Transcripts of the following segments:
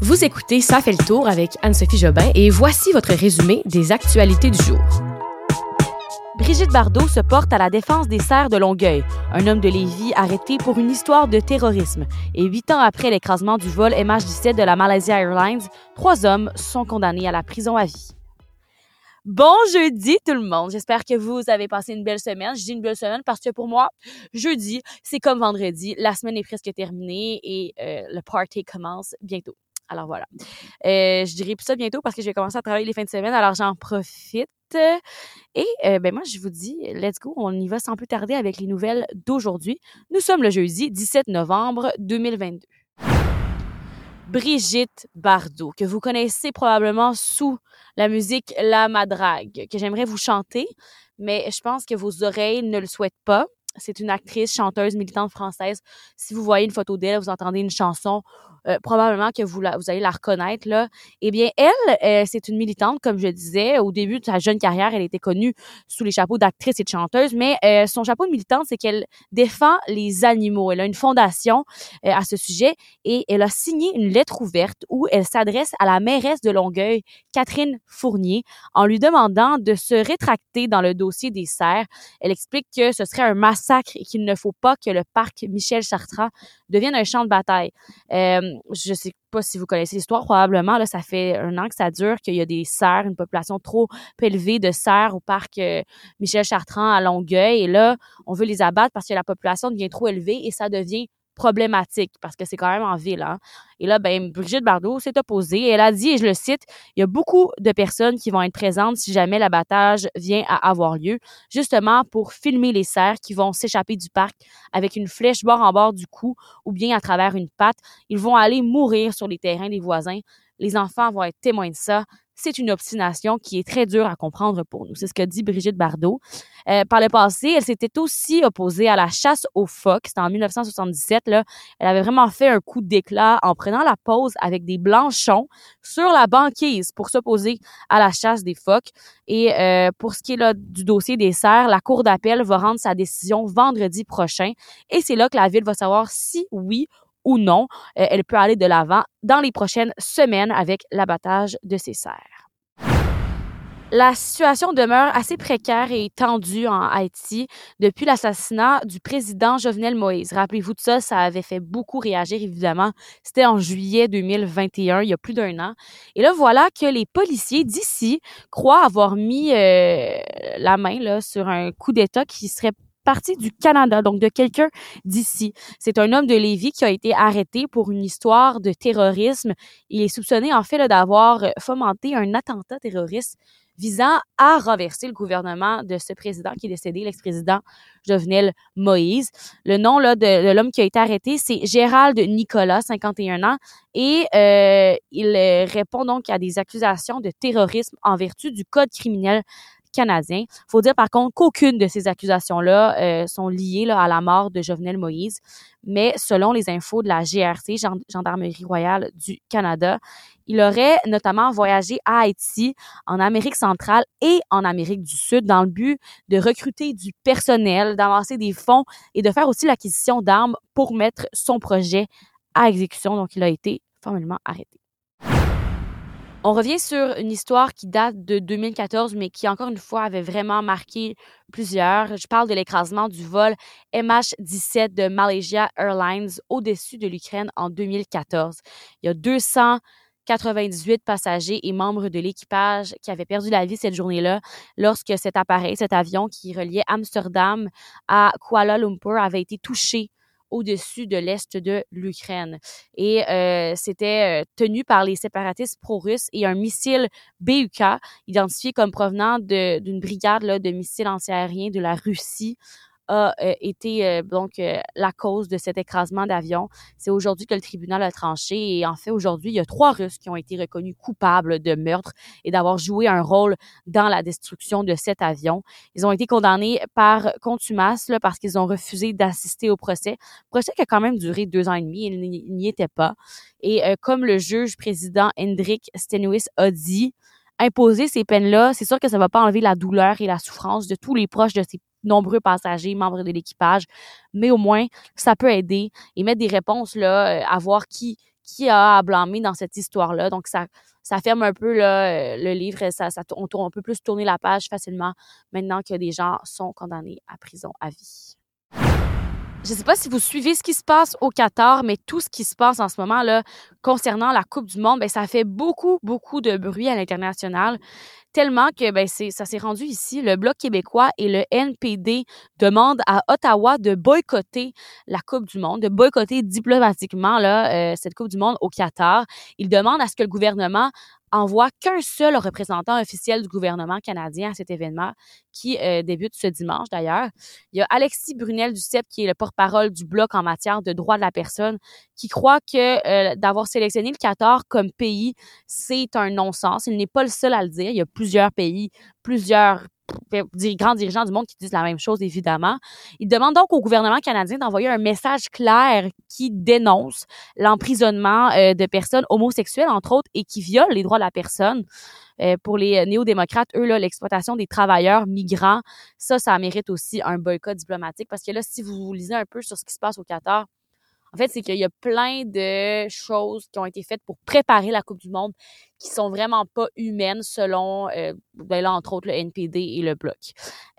Vous écoutez Ça fait le tour avec Anne-Sophie Jobin et voici votre résumé des actualités du jour. Brigitte Bardot se porte à la défense des serres de Longueuil, un homme de Lévis arrêté pour une histoire de terrorisme. Et huit ans après l'écrasement du vol MH17 de la Malaysia Airlines, trois hommes sont condamnés à la prison à vie. Bon jeudi tout le monde. J'espère que vous avez passé une belle semaine. Je dis une belle semaine parce que pour moi, jeudi, c'est comme vendredi. La semaine est presque terminée et euh, le party commence bientôt. Alors voilà. Euh, je dirais plus ça bientôt parce que je vais commencer à travailler les fins de semaine, alors j'en profite. Et euh, ben moi, je vous dis, let's go, on y va sans plus tarder avec les nouvelles d'aujourd'hui. Nous sommes le jeudi 17 novembre 2022. Brigitte Bardot, que vous connaissez probablement sous la musique La Madrague, que j'aimerais vous chanter, mais je pense que vos oreilles ne le souhaitent pas. C'est une actrice, chanteuse, militante française. Si vous voyez une photo d'elle, vous entendez une chanson, euh, probablement que vous, allez la reconnaître. Là. Eh bien, elle, euh, c'est une militante, comme je disais. Au début de sa jeune carrière, elle était connue sous les chapeaux d'actrice et de chanteuse, mais euh, son chapeau de militante, c'est qu'elle défend les animaux. Elle a une fondation à ce sujet et elle a signé une lettre ouverte où elle s'adresse à la mairesse de Longueuil, Catherine Fournier, en lui demandant de se rétracter dans le dossier des serres. Elle explique que ce serait un massacre et qu'il ne faut pas que le parc Michel Chartrand devienne un champ de bataille. Euh, je sais pas si vous connaissez l'histoire, probablement, là, ça fait un an que ça dure, qu'il y a des cerfs, une population trop élevée de cerfs au parc euh, Michel Chartrand à Longueuil. Et là, on veut les abattre parce que la population devient trop élevée et ça devient problématique parce que c'est quand même en ville. Hein. Et là, ben, Brigitte Bardot s'est opposée. Elle a dit, et je le cite, il y a beaucoup de personnes qui vont être présentes si jamais l'abattage vient à avoir lieu, justement pour filmer les cerfs qui vont s'échapper du parc avec une flèche bord en bord du cou ou bien à travers une patte. Ils vont aller mourir sur les terrains des voisins. Les enfants vont être témoins de ça c'est une obstination qui est très dure à comprendre pour nous. C'est ce que dit Brigitte Bardot. Euh, par le passé, elle s'était aussi opposée à la chasse aux phoques. C'était en 1977. Là. Elle avait vraiment fait un coup d'éclat en prenant la pause avec des blanchons sur la banquise pour s'opposer à la chasse des phoques. Et euh, pour ce qui est là, du dossier des serres, la Cour d'appel va rendre sa décision vendredi prochain. Et c'est là que la Ville va savoir si oui ou non, euh, elle peut aller de l'avant dans les prochaines semaines avec l'abattage de ses serres. La situation demeure assez précaire et tendue en Haïti depuis l'assassinat du président Jovenel Moïse. Rappelez-vous de ça, ça avait fait beaucoup réagir, évidemment. C'était en juillet 2021, il y a plus d'un an. Et là, voilà que les policiers d'ici croient avoir mis euh, la main sur un coup d'État qui serait partie du Canada, donc de quelqu'un d'ici. C'est un homme de Lévis qui a été arrêté pour une histoire de terrorisme. Il est soupçonné en fait d'avoir fomenté un attentat terroriste visant à renverser le gouvernement de ce président qui est décédé, l'ex-président Jovenel Moïse. Le nom là, de, l'homme qui a été arrêté, c'est Gérald Nicolas, 51 ans, et euh, il répond donc à des accusations de terrorisme en vertu du Code criminel canadien. faut dire par contre qu'aucune de ces accusations-là euh, sont liées à la mort de Jovenel Moïse, mais selon les infos de la GRC, Gendarmerie royale du Canada, il aurait notamment voyagé à Haïti, en Amérique centrale et en Amérique du Sud dans le but de recruter du personnel, d'avancer des fonds et de faire aussi l'acquisition d'armes pour mettre son projet à exécution. Donc, il a été formellement arrêté. On revient sur une histoire qui date de 2014, mais qui, encore une fois, avait vraiment marqué plusieurs. Je parle de l'écrasement du vol MH17 de Malaysia Airlines au-dessus de l'Ukraine en 2014. Il y a 298 passagers et membres de l'équipage qui avaient perdu la vie cette journée-là lorsque cet appareil, cet avion qui reliait Amsterdam à Kuala Lumpur avait été touché au-dessus de l'est de l'Ukraine. Et euh, c'était euh, tenu par les séparatistes pro-russes et un missile BUK, identifié comme provenant d'une brigade de missiles antiaériens de la Russie, a euh, été euh, donc euh, la cause de cet écrasement d'avion. C'est aujourd'hui que le tribunal a tranché et en fait aujourd'hui il y a trois Russes qui ont été reconnus coupables de meurtre et d'avoir joué un rôle dans la destruction de cet avion. Ils ont été condamnés par contumace là, parce qu'ils ont refusé d'assister au procès. Procès qui a quand même duré deux ans et demi. Ils n'y étaient pas. Et comme le juge président Hendrik Stenwis a dit, imposer ces peines-là, c'est sûr que ça va pas enlever la douleur et la souffrance de tous les proches de ces nombreux passagers, membres de l'équipage, mais au moins, ça peut aider et mettre des réponses là, euh, à voir qui qui a à blâmer dans cette histoire-là. Donc, ça, ça ferme un peu là, le livre. Ça, ça, on peut plus tourner la page facilement maintenant que des gens sont condamnés à prison à vie. Je ne sais pas si vous suivez ce qui se passe au Qatar, mais tout ce qui se passe en ce moment là concernant la Coupe du Monde, ben ça fait beaucoup beaucoup de bruit à l'international, tellement que ben c'est ça s'est rendu ici. Le Bloc québécois et le NPD demandent à Ottawa de boycotter la Coupe du Monde, de boycotter diplomatiquement là euh, cette Coupe du Monde au Qatar. Ils demandent à ce que le gouvernement envoie qu'un seul représentant officiel du gouvernement canadien à cet événement qui euh, débute ce dimanche d'ailleurs. Il y a Alexis Brunel du CEP qui est le porte-parole du bloc en matière de droits de la personne qui croit que euh, d'avoir sélectionné le Qatar comme pays, c'est un non-sens. Il n'est pas le seul à le dire. Il y a plusieurs pays, plusieurs grands dirigeants du monde qui disent la même chose, évidemment. Il demande donc au gouvernement canadien d'envoyer un message clair qui dénonce l'emprisonnement euh, de personnes homosexuelles, entre autres, et qui viole les droits de la personne. Euh, pour les néo-démocrates, eux, là, l'exploitation des travailleurs migrants, ça, ça mérite aussi un boycott diplomatique parce que là, si vous lisez un peu sur ce qui se passe au Qatar, en fait, c'est qu'il y a plein de choses qui ont été faites pour préparer la Coupe du Monde qui sont vraiment pas humaines selon, euh, ben là, entre autres, le NPD et le Bloc.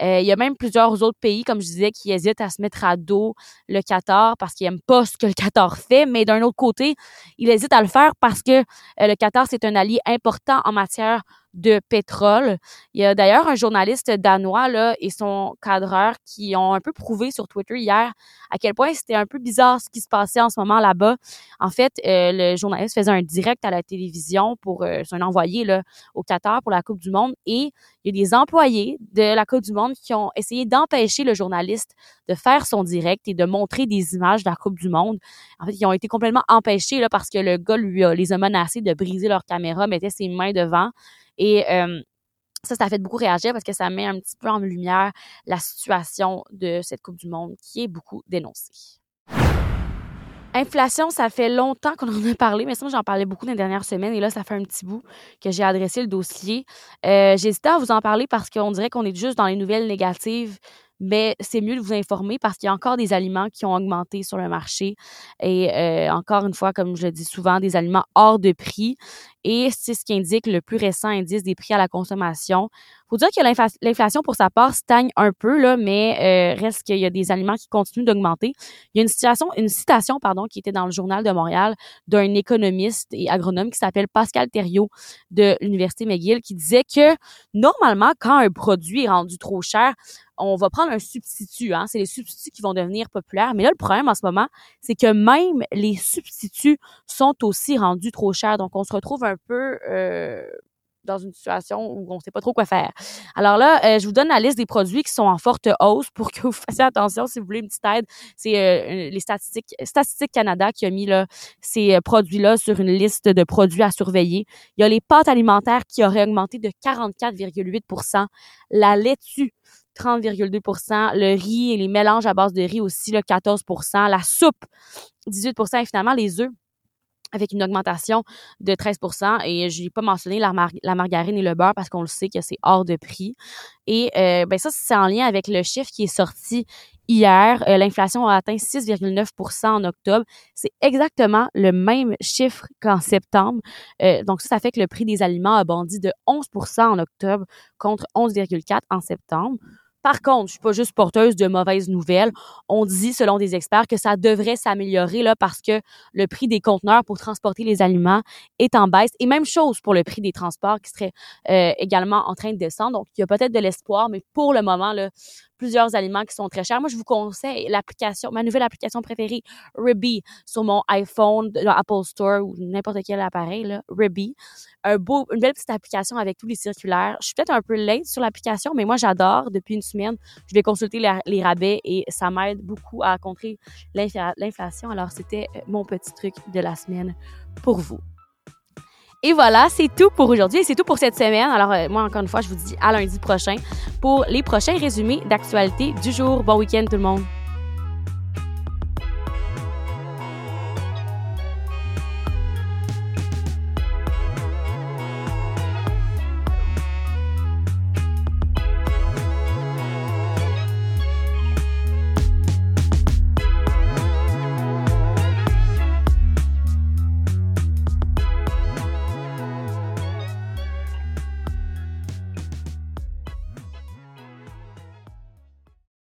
Euh, il y a même plusieurs autres pays, comme je disais, qui hésitent à se mettre à dos le Qatar parce qu'ils n'aiment pas ce que le Qatar fait, mais d'un autre côté, ils hésitent à le faire parce que euh, le Qatar, c'est un allié important en matière de pétrole. Il y a d'ailleurs un journaliste danois là, et son cadreur qui ont un peu prouvé sur Twitter hier à quel point c'était un peu bizarre ce qui se passait en ce moment là-bas. En fait, euh, le journaliste faisait un direct à la télévision pour euh, un envoyé au Qatar pour la Coupe du Monde et il y a des employés de la Coupe du Monde qui ont essayé d'empêcher le journaliste de faire son direct et de montrer des images de la Coupe du Monde. En fait, ils ont été complètement empêchés parce que le gars lui les a menacés de briser leur caméra, mettait ses mains devant. Et euh, ça, ça a fait beaucoup réagir parce que ça met un petit peu en lumière la situation de cette Coupe du Monde qui est beaucoup dénoncée. Inflation, ça fait longtemps qu'on en a parlé, mais ça, j'en parlais beaucoup dans les dernières semaines et là, ça fait un petit bout que j'ai adressé le dossier. Euh, J'hésitais à vous en parler parce qu'on dirait qu'on est juste dans les nouvelles négatives mais c'est mieux de vous informer parce qu'il y a encore des aliments qui ont augmenté sur le marché et euh, encore une fois, comme je le dis souvent, des aliments hors de prix et c'est ce qui indique le plus récent indice des prix à la consommation. Faut dire que l'inflation pour sa part stagne un peu là, mais euh, reste qu'il y a des aliments qui continuent d'augmenter. Il y a une situation, une citation pardon, qui était dans le journal de Montréal d'un économiste et agronome qui s'appelle Pascal Thériault de l'université McGill qui disait que normalement quand un produit est rendu trop cher, on va prendre un substitut. Hein? C'est les substituts qui vont devenir populaires. Mais là, le problème en ce moment, c'est que même les substituts sont aussi rendus trop chers. Donc, on se retrouve un peu euh, dans une situation où on ne sait pas trop quoi faire. Alors là, euh, je vous donne la liste des produits qui sont en forte hausse pour que vous fassiez attention si vous voulez une petite aide. C'est euh, les statistiques, Statistiques Canada qui a mis là, ces produits-là sur une liste de produits à surveiller. Il y a les pâtes alimentaires qui auraient augmenté de 44,8% la laitue 30,2% le riz et les mélanges à base de riz aussi, le 14% la soupe, 18% et finalement les œufs avec une augmentation de 13% et je n'ai pas mentionné la, margarine et le beurre parce qu'on le sait que c'est hors de prix. Et euh, ben ça, c'est en lien avec le chiffre qui est sorti hier. Euh, l'inflation a atteint 6,9% en octobre. C'est exactement le même chiffre qu'en septembre. Euh, donc ça, ça fait que le prix des aliments a bondi de 11% en octobre contre 11,4 en septembre. Par contre, je suis pas juste porteuse de mauvaises nouvelles. On dit, selon des experts, que ça devrait s'améliorer là parce que le prix des conteneurs pour transporter les aliments est en baisse. Et même chose pour le prix des transports qui serait euh, également en train de descendre. Donc, il y a peut-être de l'espoir, mais pour le moment, là, plusieurs aliments qui sont très chers. Moi, je vous conseille l'application, ma nouvelle application préférée, Ribby, sur mon iPhone, dans Apple Store ou n'importe quel appareil, là, Ribby. Un beau, une belle petite application avec tous les circulaires. Je suis peut-être un peu late sur l'application, mais moi, j'adore. Depuis une semaine, je vais consulter les, rabais et ça m'aide beaucoup à contrer l'inflation. Alors, c'était euh, mon petit truc de la semaine pour vous. Et voilà, c'est tout pour aujourd'hui et c'est tout pour cette semaine. Alors, euh, moi, encore une fois, je vous dis à lundi prochain pour les prochains résumés d'actualité du jour. Bon week-end tout le monde!